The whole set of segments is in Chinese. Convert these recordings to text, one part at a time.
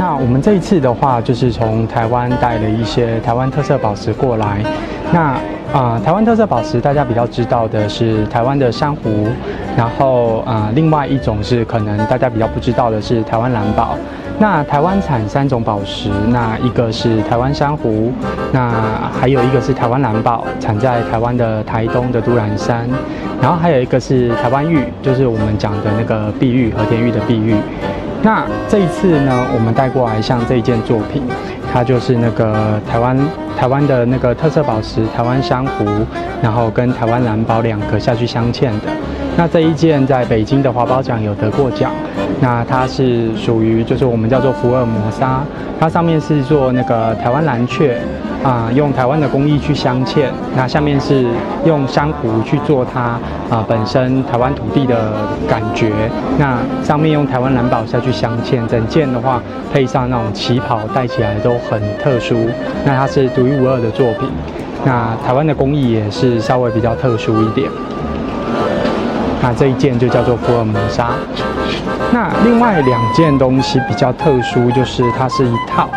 那我们这一次的话，就是从台湾带了一些台湾特色宝石过来。那啊，台湾特色宝石大家比较知道的是台湾的珊瑚，然后啊，另外一种是可能大家比较不知道的是台湾蓝宝。那台湾产三种宝石，那一个是台湾珊瑚，那还有一个是台湾蓝宝，产在台湾的台东的都兰山，然后还有一个是台湾玉，就是我们讲的那个碧玉和田玉的碧玉。那这一次呢，我们带过来像这一件作品，它就是那个台湾台湾的那个特色宝石台湾珊瑚，然后跟台湾蓝宝两个下去镶嵌的。那这一件在北京的华宝奖有得过奖。那它是属于就是我们叫做福尔摩沙，它上面是做那个台湾蓝雀。啊，用台湾的工艺去镶嵌，那下面是用珊瑚去做它啊本身台湾土地的感觉，那上面用台湾蓝宝下去镶嵌，整件的话配上那种旗袍戴起来都很特殊，那它是独一无二的作品，那台湾的工艺也是稍微比较特殊一点，那这一件就叫做福尔摩沙，那另外两件东西比较特殊，就是它是一套。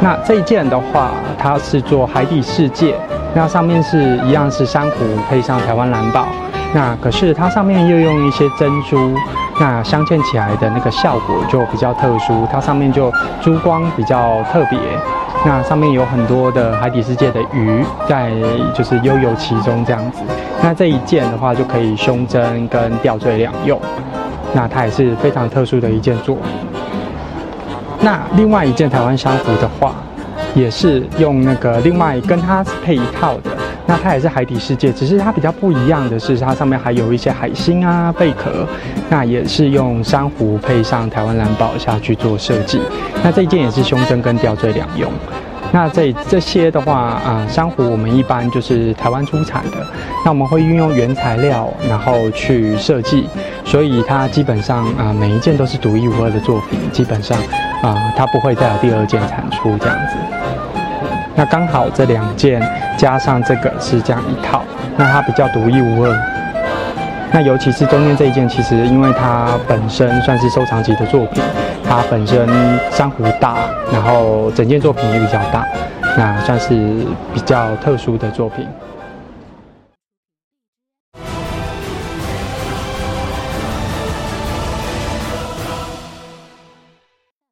那这一件的话，它是做海底世界，那上面是一样是珊瑚配上台湾蓝宝，那可是它上面又用一些珍珠，那镶嵌起来的那个效果就比较特殊，它上面就珠光比较特别，那上面有很多的海底世界的鱼在就是悠游其中这样子，那这一件的话就可以胸针跟吊坠两用，那它也是非常特殊的一件作品。那另外一件台湾珊瑚的话，也是用那个另外跟它配一套的，那它也是海底世界，只是它比较不一样的是，它上面还有一些海星啊、贝壳，那也是用珊瑚配上台湾蓝宝下去做设计。那这一件也是胸针跟吊坠两用。那这这些的话啊，珊瑚我们一般就是台湾出产的，那我们会运用原材料，然后去设计，所以它基本上啊每一件都是独一无二的作品，基本上啊它不会再有第二件产出这样子。那刚好这两件加上这个是这样一套，那它比较独一无二。那尤其是中间这一件，其实因为它本身算是收藏级的作品。它本身珊瑚大，然后整件作品也比较大，那算是比较特殊的作品。